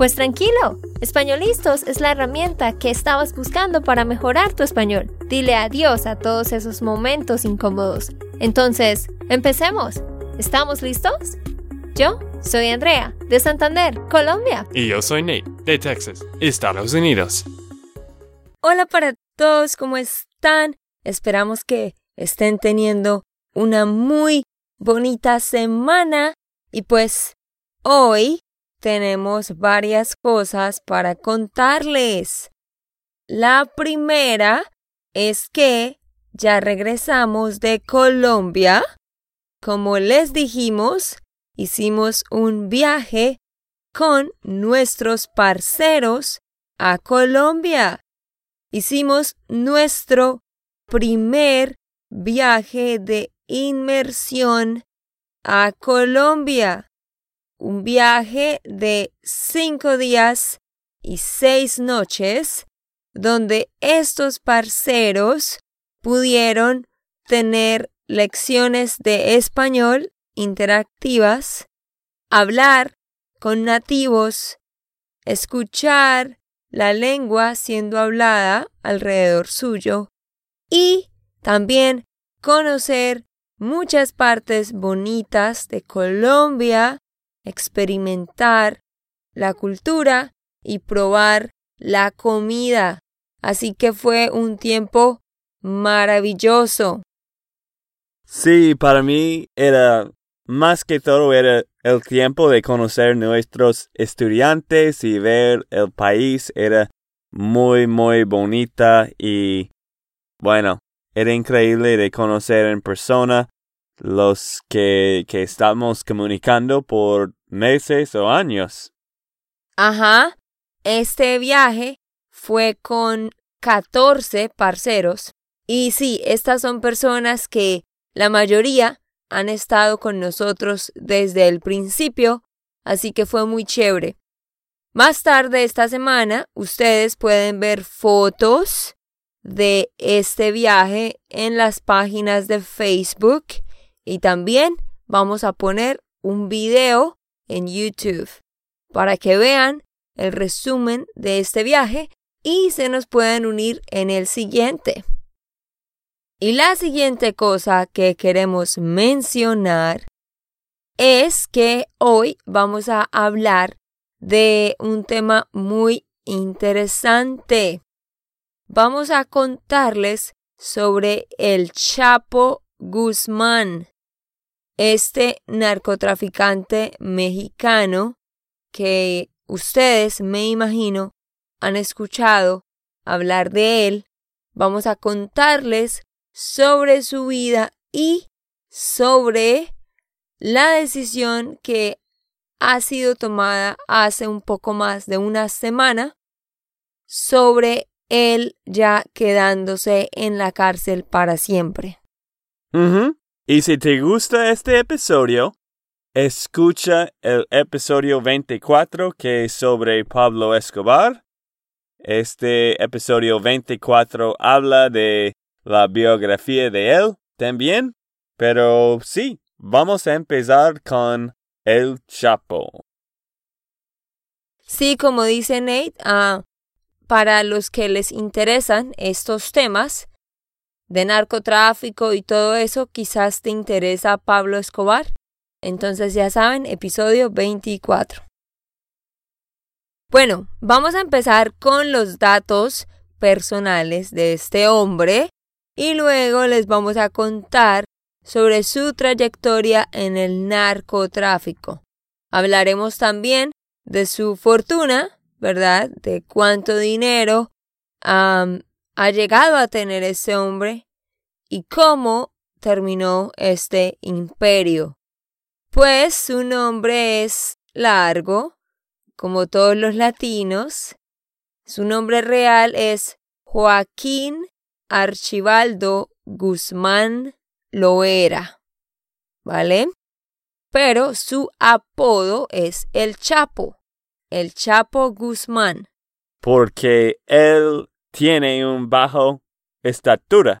Pues tranquilo, Españolistos es la herramienta que estabas buscando para mejorar tu español. Dile adiós a todos esos momentos incómodos. Entonces, empecemos. ¿Estamos listos? Yo soy Andrea, de Santander, Colombia. Y yo soy Nate, de Texas, Estados Unidos. Hola para todos, ¿cómo están? Esperamos que estén teniendo una muy bonita semana. Y pues hoy tenemos varias cosas para contarles. La primera es que ya regresamos de Colombia. Como les dijimos, hicimos un viaje con nuestros parceros a Colombia. Hicimos nuestro primer viaje de inmersión a Colombia un viaje de cinco días y seis noches donde estos parceros pudieron tener lecciones de español interactivas, hablar con nativos, escuchar la lengua siendo hablada alrededor suyo y también conocer muchas partes bonitas de Colombia experimentar la cultura y probar la comida. Así que fue un tiempo maravilloso. Sí, para mí era más que todo era el tiempo de conocer nuestros estudiantes y ver el país era muy muy bonita y bueno, era increíble de conocer en persona los que, que estamos comunicando por meses o años. Ajá. Este viaje fue con 14 parceros. Y sí, estas son personas que la mayoría han estado con nosotros desde el principio, así que fue muy chévere. Más tarde esta semana, ustedes pueden ver fotos de este viaje en las páginas de Facebook y también vamos a poner un video en YouTube para que vean el resumen de este viaje y se nos puedan unir en el siguiente. Y la siguiente cosa que queremos mencionar es que hoy vamos a hablar de un tema muy interesante. Vamos a contarles sobre el Chapo Guzmán este narcotraficante mexicano que ustedes, me imagino, han escuchado hablar de él, vamos a contarles sobre su vida y sobre la decisión que ha sido tomada hace un poco más de una semana sobre él ya quedándose en la cárcel para siempre. Y si te gusta este episodio, escucha el episodio 24 que es sobre Pablo Escobar. Este episodio 24 habla de la biografía de él también. Pero sí, vamos a empezar con El Chapo. Sí, como dice Nate, ah, para los que les interesan estos temas, de narcotráfico y todo eso, quizás te interesa Pablo Escobar. Entonces ya saben, episodio 24. Bueno, vamos a empezar con los datos personales de este hombre y luego les vamos a contar sobre su trayectoria en el narcotráfico. Hablaremos también de su fortuna, ¿verdad? De cuánto dinero ha llegado a tener ese hombre y cómo terminó este imperio. Pues su nombre es largo, como todos los latinos. Su nombre real es Joaquín Archibaldo Guzmán lo era, ¿vale? Pero su apodo es el Chapo, el Chapo Guzmán. Porque él tiene un bajo estatura.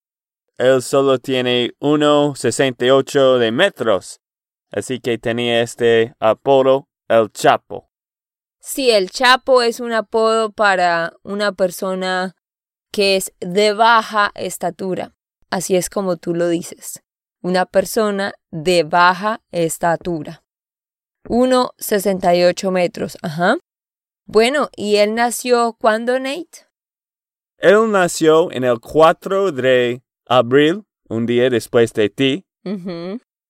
Él solo tiene 1,68 de metros. Así que tenía este apodo, el Chapo. Sí, el Chapo es un apodo para una persona que es de baja estatura. Así es como tú lo dices. Una persona de baja estatura. 1,68 metros. Ajá. Bueno, ¿y él nació cuándo, Nate? Él nació en el 4 de abril, un día después de ti,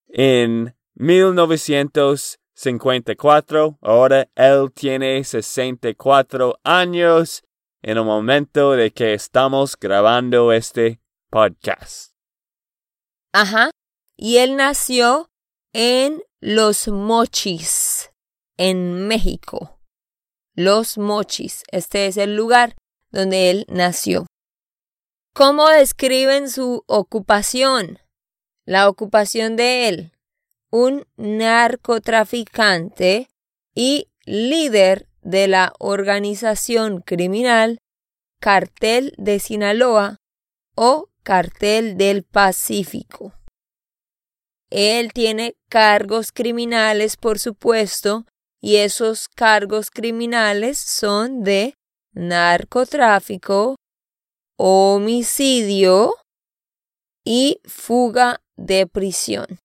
en 1954. Ahora él tiene 64 años en el momento de que estamos grabando este podcast. Ajá. Y él nació en Los Mochis, en México. Los Mochis. Este es el lugar donde él nació. ¿Cómo describen su ocupación? La ocupación de él. Un narcotraficante y líder de la organización criminal Cartel de Sinaloa o Cartel del Pacífico. Él tiene cargos criminales, por supuesto, y esos cargos criminales son de narcotráfico, homicidio y fuga de prisión.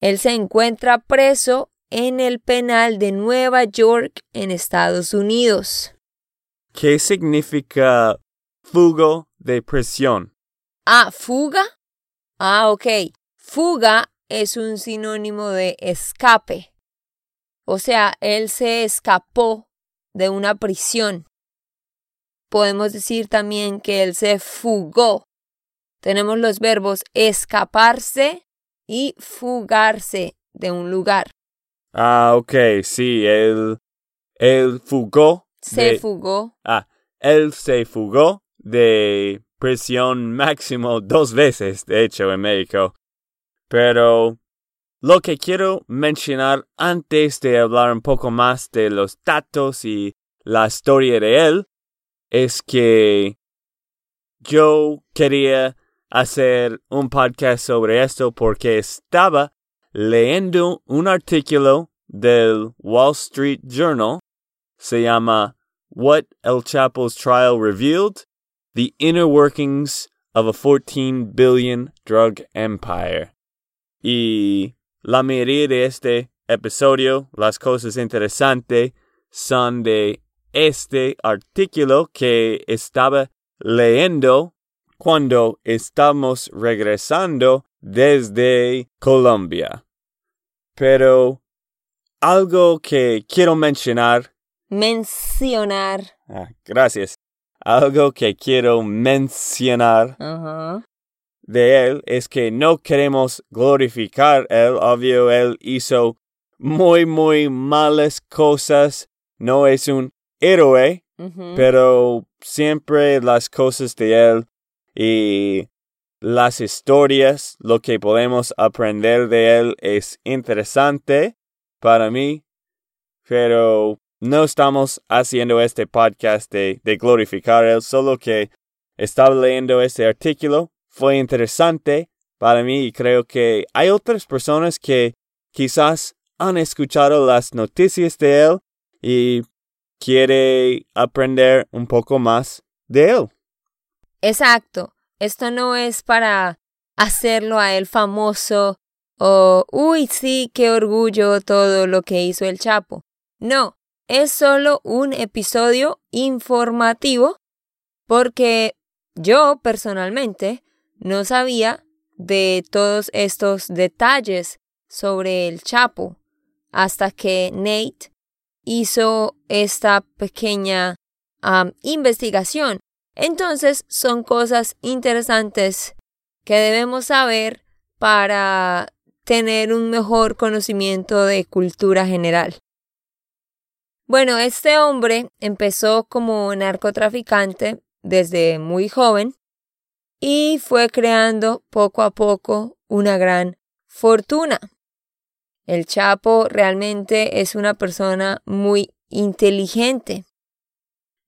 Él se encuentra preso en el penal de Nueva York en Estados Unidos. ¿Qué significa fuga de prisión? Ah, fuga. Ah, ok. Fuga es un sinónimo de escape. O sea, él se escapó de una prisión podemos decir también que él se fugó. Tenemos los verbos escaparse y fugarse de un lugar. Ah, ok, sí, él, él fugó. Se fugó. Ah, él se fugó de prisión máximo dos veces, de hecho, en México. Pero lo que quiero mencionar antes de hablar un poco más de los datos y la historia de él es que yo quería hacer un podcast sobre esto porque estaba leyendo un artículo del Wall Street Journal. Se llama What El Chapo's Trial Revealed, The Inner Workings of a 14 Billion Drug Empire. Y la mayoría de este episodio, las cosas interesantes, son de este artículo que estaba leyendo cuando estamos regresando desde Colombia. Pero algo que quiero mencionar. Mencionar. Ah, gracias. Algo que quiero mencionar de él es que no queremos glorificar él. Obvio, él hizo muy, muy malas cosas. No es un héroe, pero siempre las cosas de él y las historias, lo que podemos aprender de él es interesante para mí, pero no estamos haciendo este podcast de, de glorificar él, solo que estaba leyendo este artículo, fue interesante para mí y creo que hay otras personas que quizás han escuchado las noticias de él y quiere aprender un poco más de él. Exacto. Esto no es para hacerlo a él famoso o, uy, sí, qué orgullo todo lo que hizo el Chapo. No, es solo un episodio informativo porque yo personalmente no sabía de todos estos detalles sobre el Chapo hasta que Nate hizo esta pequeña investigación. Entonces son cosas interesantes que debemos saber para tener un mejor conocimiento de cultura general. Bueno, este hombre empezó como narcotraficante desde muy joven y fue creando poco a poco una gran fortuna. El Chapo realmente es una persona muy inteligente.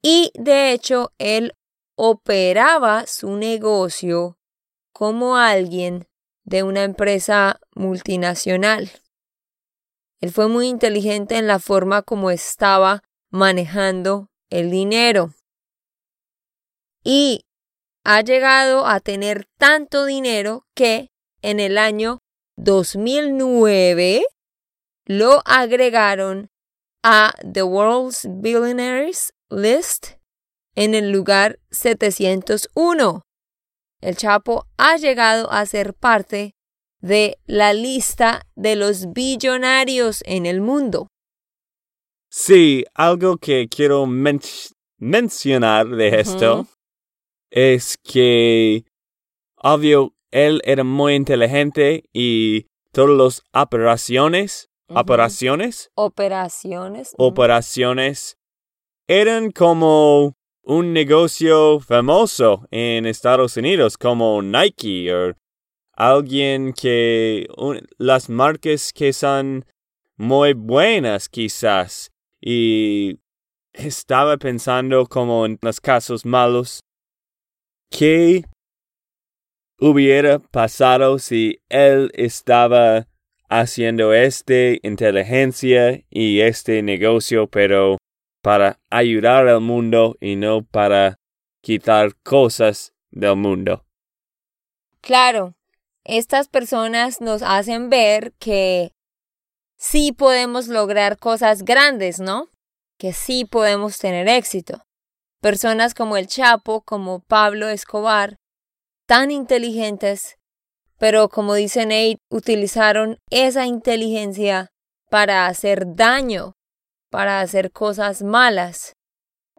Y de hecho, él operaba su negocio como alguien de una empresa multinacional. Él fue muy inteligente en la forma como estaba manejando el dinero. Y ha llegado a tener tanto dinero que en el año 2009 lo agregaron a The World's Billionaires List en el lugar 701. El Chapo ha llegado a ser parte de la lista de los billonarios en el mundo. Sí, algo que quiero mencionar de esto es que, obvio, él era muy inteligente y todas las operaciones, operaciones, operaciones, operaciones eran como un negocio famoso en Estados Unidos, como Nike o alguien que las marcas que son muy buenas quizás. Y estaba pensando como en los casos malos ¿Qué hubiera pasado si él estaba haciendo esta inteligencia y este negocio, pero para ayudar al mundo y no para quitar cosas del mundo? Claro, estas personas nos hacen ver que sí podemos lograr cosas grandes, ¿no? Que sí podemos tener éxito. Personas como el Chapo, como Pablo Escobar, tan inteligentes, pero como dice Nate, utilizaron esa inteligencia para hacer daño, para hacer cosas malas.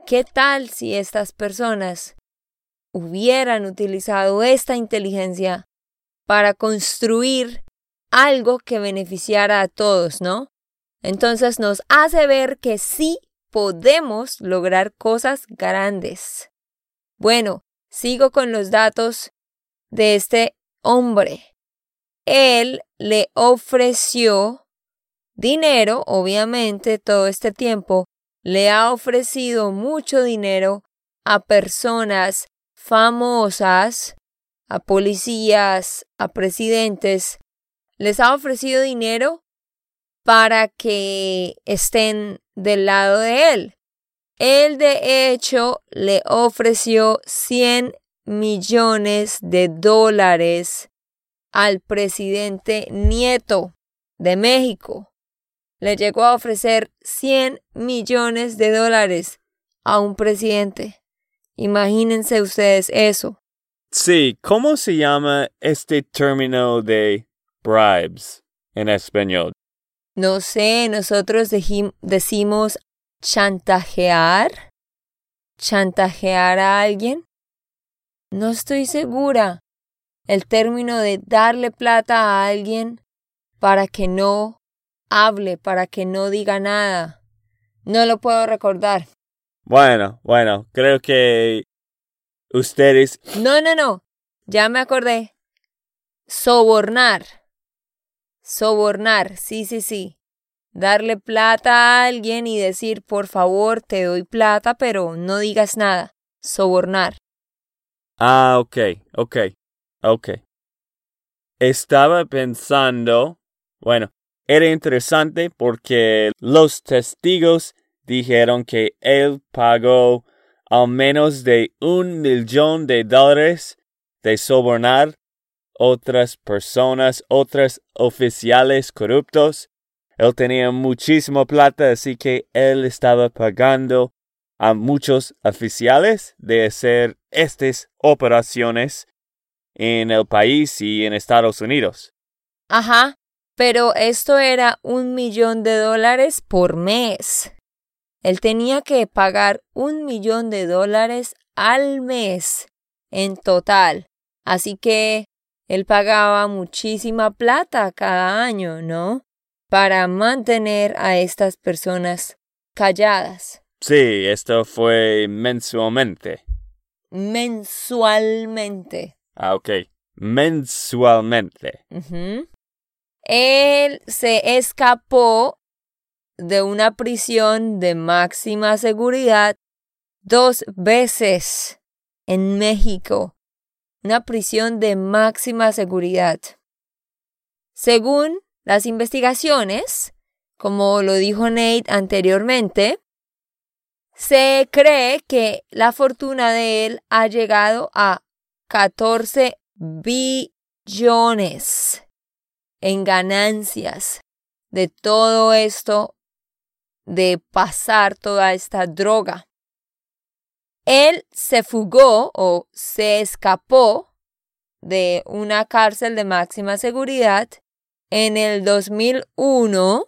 ¿Qué tal si estas personas hubieran utilizado esta inteligencia para construir algo que beneficiara a todos, ¿no? Entonces nos hace ver que sí podemos lograr cosas grandes. Bueno, sigo con los datos de este hombre. Él le ofreció dinero, obviamente, todo este tiempo, le ha ofrecido mucho dinero a personas famosas, a policías, a presidentes, les ha ofrecido dinero para que estén del lado de él. Él de hecho le ofreció 100 millones de dólares al presidente Nieto de México. Le llegó a ofrecer 100 millones de dólares a un presidente. Imagínense ustedes eso. Sí, ¿cómo se llama este término de bribes en español? No sé, nosotros decimos chantajear. ¿Chantajear a alguien? No estoy segura. El término de darle plata a alguien para que no hable, para que no diga nada. No lo puedo recordar. Bueno, bueno, creo que ustedes... No, no, no. Ya me acordé. Sobornar. Sobornar, sí, sí, sí. Darle plata a alguien y decir, por favor, te doy plata, pero no digas nada. Sobornar. Ah, ok, ok, ok. Estaba pensando, bueno, era interesante porque los testigos dijeron que él pagó al menos de un millón de dólares de sobornar otras personas, otros oficiales corruptos. Él tenía muchísima plata, así que él estaba pagando a muchos oficiales de hacer estas operaciones en el país y en Estados Unidos. Ajá, pero esto era un millón de dólares por mes. Él tenía que pagar un millón de dólares al mes en total. Así que él pagaba muchísima plata cada año, ¿no? Para mantener a estas personas calladas. Sí, esto fue mensualmente. Mensualmente. Ah, ok. Mensualmente. Ujú. Él se escapó de una prisión de máxima seguridad dos veces en México. Una prisión de máxima seguridad. Según las investigaciones, como lo dijo Nate anteriormente, se cree que la fortuna de él ha llegado a 14 billones en ganancias de todo esto, de pasar toda esta droga. Él se fugó o se escapó de una cárcel de máxima seguridad en el 2001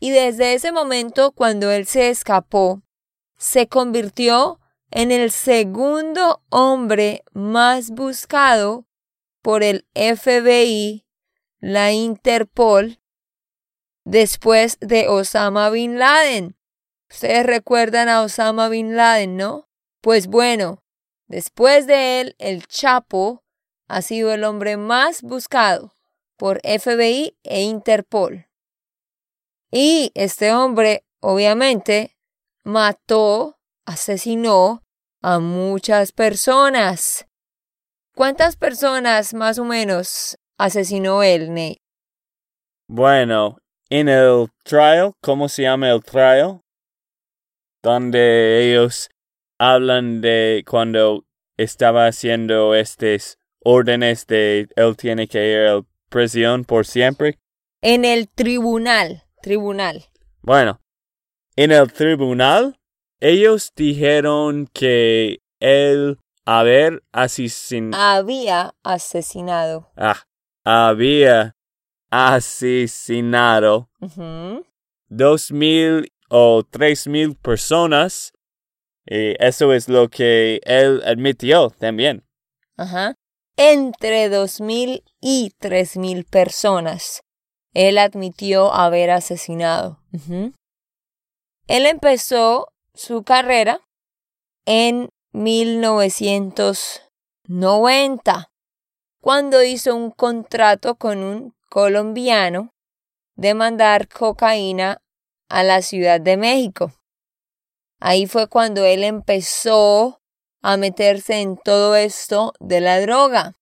y desde ese momento cuando él se escapó, se convirtió en el segundo hombre más buscado por el FBI, la Interpol, después de Osama Bin Laden. Ustedes recuerdan a Osama Bin Laden, ¿no? Pues bueno, después de él, el Chapo ha sido el hombre más buscado por FBI e Interpol. Y este hombre, obviamente, mató, asesinó a muchas personas. ¿Cuántas personas más o menos asesinó él, Nate? Bueno, en el trial, ¿cómo se llama el trial? Donde ellos hablan de cuando estaba haciendo estos órdenes de él tiene que ir a prisión por siempre. En el tribunal, tribunal. Bueno, en el tribunal, ellos dijeron que él haber asesinado. Había asesinado. Ah, había asesinado dos mil o tres mil personas. Y eso es lo que él admitió también. Ajá. Entre 2.000 y 3.000 personas. Él admitió haber asesinado. Ujú. Él empezó su carrera en 1990, cuando hizo un contrato con un colombiano de mandar cocaína a la Ciudad de México. Ahí fue cuando él empezó a meterse en todo esto de la droga.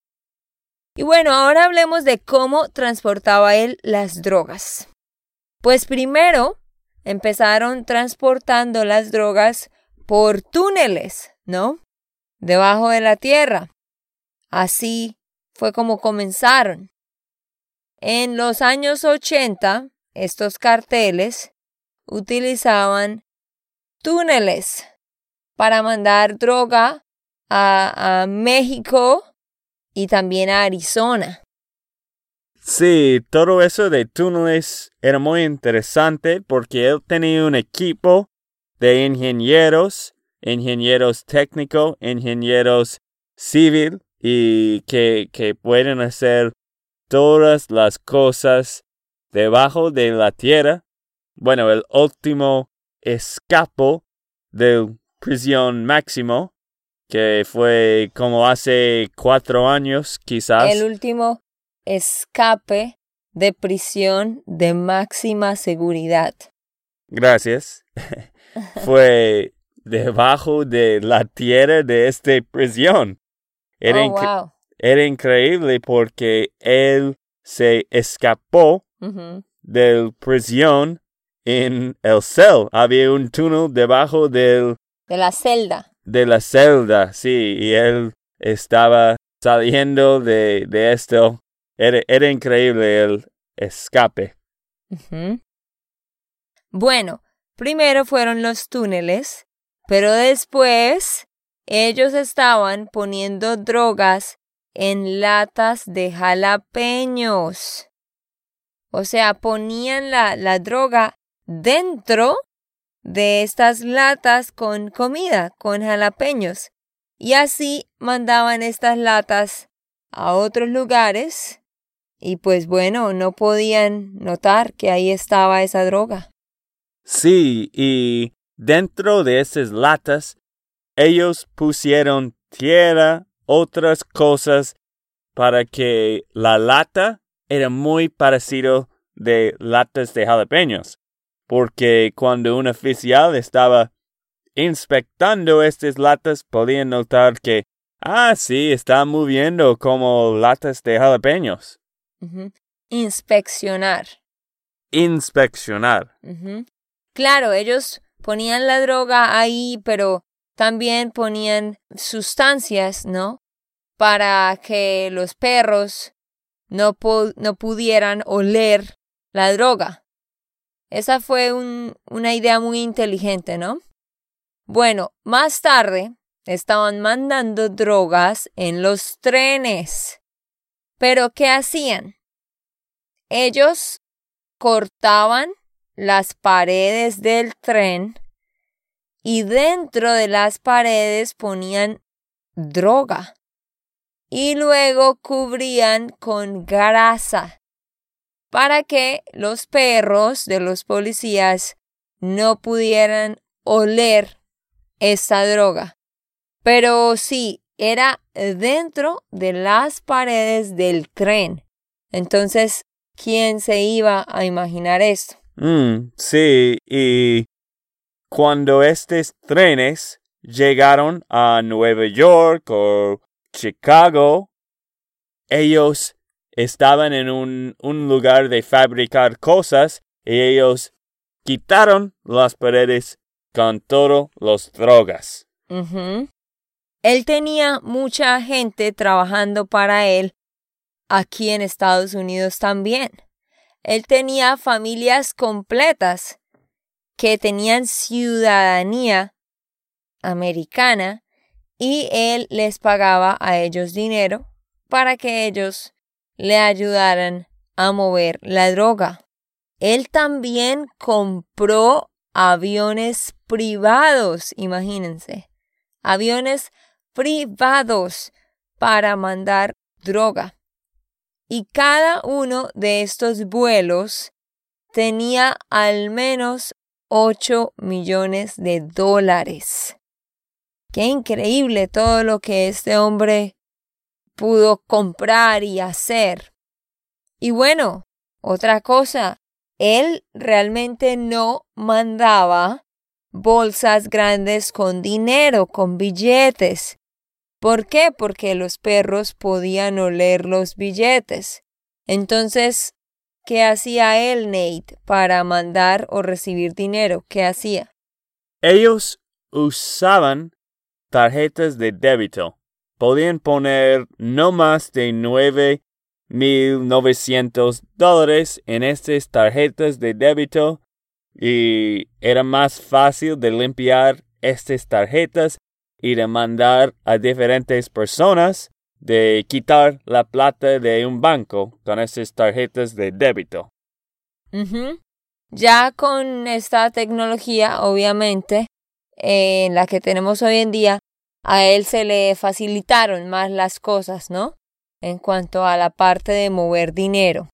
Y bueno, ahora hablemos de cómo transportaba él las drogas. Pues primero empezaron transportando las drogas por túneles, ¿no? Debajo de la tierra. Así fue como comenzaron. En los años 80, estos carteles utilizaban túneles para mandar droga a, México y también a Arizona. Sí, todo eso de túneles era muy interesante porque él tenía un equipo de ingenieros, ingenieros técnicos, ingenieros civil y que, que pueden hacer todas las cosas debajo de la tierra. Bueno, el último escapo del prisión máximo, que fue como hace cuatro años quizás. El último escape de prisión de máxima seguridad. Gracias. fue debajo de la tierra de esta prisión. Era, Oh, incre- wow. era increíble porque él se escapó del prisión en el cel. Había un túnel debajo del, De la celda. de la celda, sí, y él estaba saliendo de, de esto. Era, era increíble el escape. Bueno, primero fueron los túneles, pero después ellos estaban poniendo drogas en latas de jalapeños. O sea, ponían la, la droga dentro de estas latas con comida, con jalapeños. Y así mandaban estas latas a otros lugares y pues bueno, no podían notar que ahí estaba esa droga. Sí, y dentro de esas latas, ellos pusieron tierra otras cosas para que la lata era muy parecido de latas de jalapeños, porque cuando un oficial estaba inspectando estas latas podían notar que, ah, sí, están moviendo como latas de jalapeños. Inspeccionar. Inspeccionar. Claro, ellos ponían la droga ahí, pero también ponían sustancias, ¿no? Para que los perros no, no pudieran oler la droga. Esa fue un- una idea muy inteligente, ¿no? Bueno, más tarde estaban mandando drogas en los trenes. Pero ¿qué hacían? Ellos cortaban las paredes del tren y dentro de las paredes ponían droga y luego cubrían con grasa para que los perros de los policías no pudieran oler esa droga. Pero sí, era dentro de las paredes del tren. Entonces, ¿quién se iba a imaginar esto? Mm, sí, y cuando estos trenes llegaron a Nueva York o Chicago, ellos estaban en un, lugar de fabricar cosas y ellos quitaron las paredes con todas las drogas. Él tenía mucha gente trabajando para él aquí en Estados Unidos también. Él tenía familias completas que tenían ciudadanía americana y él les pagaba a ellos dinero para que ellos le ayudaran a mover la droga. Él también compró aviones privados, imagínense, aviones privados para mandar droga. Y cada uno de estos vuelos tenía al menos 8 millones de dólares. Qué increíble todo lo que este hombre pudo comprar y hacer. Y bueno, otra cosa, él realmente no mandaba bolsas grandes con dinero, con billetes. ¿Por qué? Porque los perros podían oler los billetes. Entonces, ¿qué hacía él, Nate, para mandar o recibir dinero? ¿Qué hacía? Ellos usaban tarjetas de débito. Podían poner no más de nueve mil novecientos dólares en estas tarjetas de débito y era más fácil de limpiar estas tarjetas y de mandar a diferentes personas de quitar la plata de un banco con estas tarjetas de débito. Ya con esta tecnología, obviamente, eh, en la que tenemos hoy en día, a él se le facilitaron más las cosas, ¿no? En cuanto a la parte de mover dinero.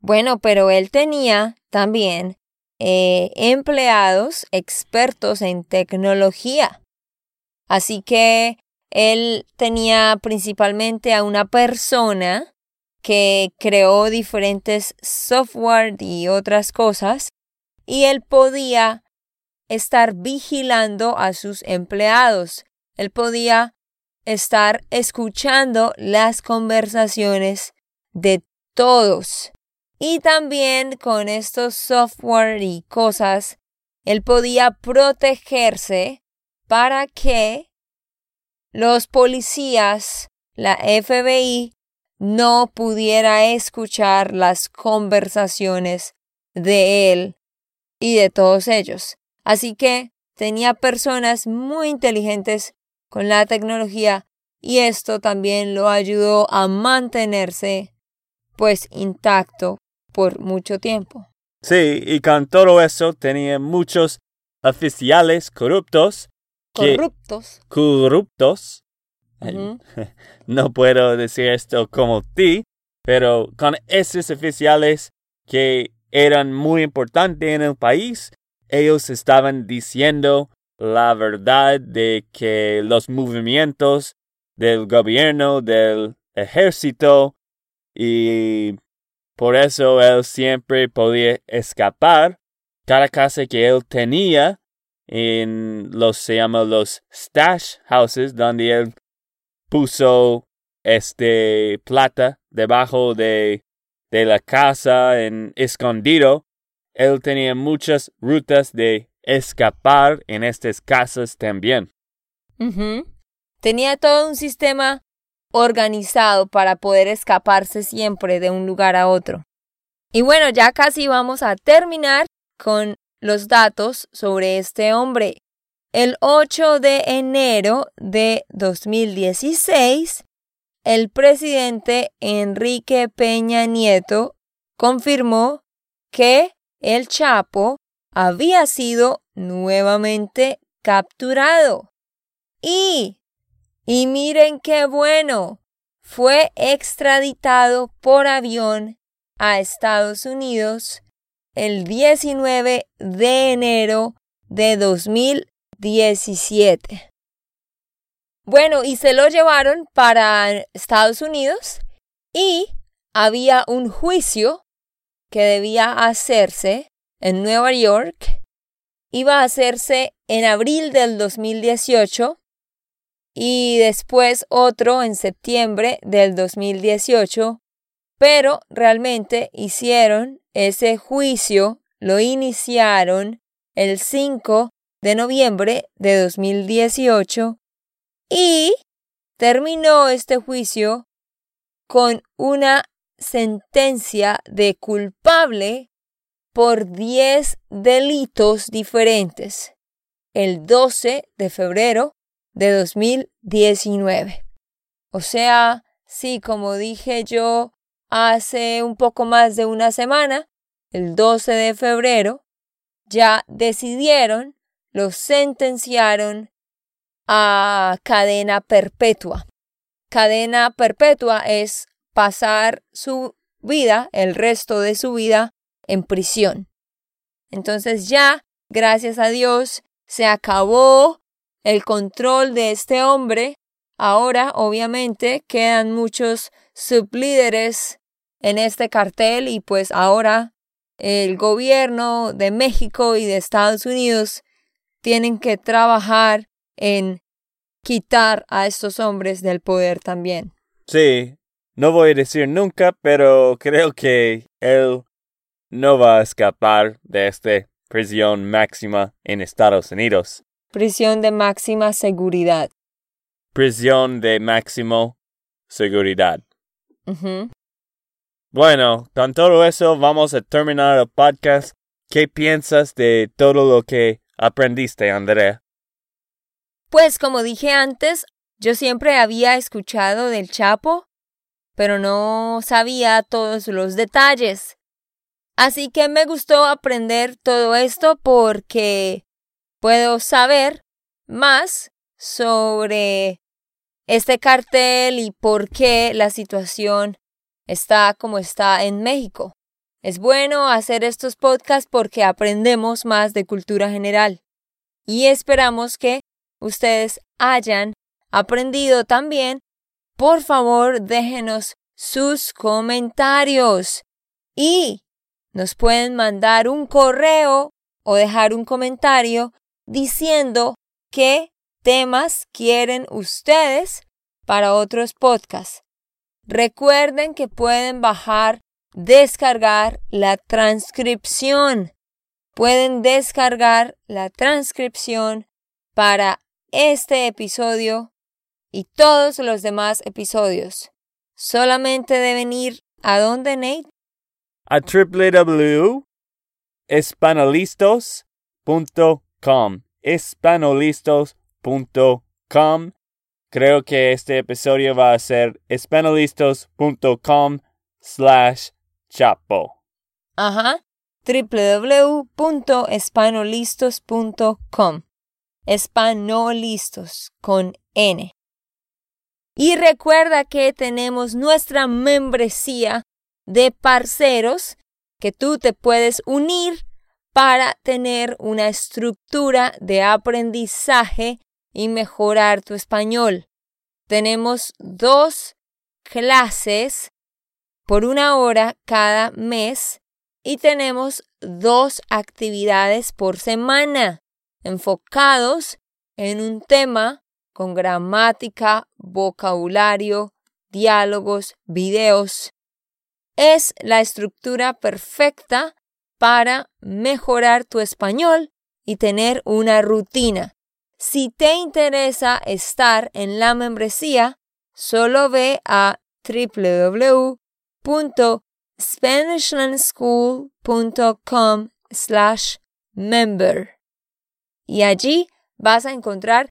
Bueno, pero él tenía también eh, empleados expertos en tecnología. Así que él tenía principalmente a una persona que creó diferentes software y otras cosas y él podía estar vigilando a sus empleados. Él podía estar escuchando las conversaciones de todos. Y también con estos software y cosas, él podía protegerse para que los policías, la FBI, no pudiera escuchar las conversaciones de él y de todos ellos. Así que tenía personas muy inteligentes con la tecnología y esto también lo ayudó a mantenerse pues intacto por mucho tiempo. Sí, y con todo eso tenía muchos oficiales corruptos que Corruptos. corruptos. No puedo decir esto como ti, pero con esos oficiales que eran muy importantes en el país, ellos estaban diciendo la verdad de que los movimientos del gobierno, del ejército, y por eso él siempre podía escapar. Cada casa que él tenía en los se llama los stash houses, donde él puso este plata debajo de, de la casa en escondido. Él tenía muchas rutas de escapar en estas casas también. Tenía todo un sistema organizado para poder escaparse siempre de un lugar a otro. Y bueno, ya casi vamos a terminar con los datos sobre este hombre. El 8 de enero de 2016, el presidente Enrique Peña Nieto confirmó que el Chapo había sido nuevamente capturado. Y, y miren qué bueno, fue extraditado por avión a Estados Unidos el 19 de enero de 2017. Bueno, y se lo llevaron para Estados Unidos y había un juicio que debía hacerse en Nueva York. Iba a hacerse en abril del 2018 y después otro en septiembre del 2018, pero realmente hicieron ese juicio, lo iniciaron el 5 de noviembre de 2018 y terminó este juicio con una sentencia de culpable por 10 delitos diferentes el 12 de febrero de 2019. O sea, sí, como dije yo hace un poco más de una semana, el 12 de febrero, ya decidieron, lo sentenciaron a cadena perpetua. Cadena perpetua es pasar su vida, el resto de su vida, en prisión. Entonces ya, gracias a Dios, se acabó el control de este hombre. Ahora, obviamente, quedan muchos sublíderes en este cartel y pues ahora el gobierno de México y de Estados Unidos tienen que trabajar en quitar a estos hombres del poder también. Sí, no voy a decir nunca, pero creo que él no va a escapar de esta prisión máxima en Estados Unidos. Prisión de máxima seguridad. Prisión de máximo seguridad. Bueno, con todo eso vamos a terminar el podcast. ¿Qué piensas de todo lo que aprendiste, Andrea? Pues como dije antes, yo siempre había escuchado del Chapo, pero no sabía todos los detalles. Así que me gustó aprender todo esto porque puedo saber más sobre este cartel y por qué la situación está como está en México. Es bueno hacer estos podcasts porque aprendemos más de cultura general y esperamos que ustedes hayan aprendido también. Por favor, déjenos sus comentarios y nos pueden mandar un correo o dejar un comentario diciendo qué temas quieren ustedes para otros podcasts. Recuerden que pueden bajar, descargar la transcripción. Pueden descargar la transcripción para este episodio y todos los demás episodios. Solamente deben ir a donde Nate? A www.espanolistos.com espanolistos.com Creo que este episodio va a ser espanolistos.com slash chapo. Ajá. www.espanolistos.com Espanolistos con N. Y recuerda que tenemos nuestra membresía de parceros que tú te puedes unir para tener una estructura de aprendizaje y mejorar tu español. tenemos dos clases por una hora cada mes y tenemos dos actividades por semana enfocados en un tema con gramática, vocabulario, diálogos, videos. Es la estructura perfecta para mejorar tu español y tener una rutina. Si te interesa estar en la membresía, solo ve a www.spanishlandschool.com slash member y allí vas a encontrar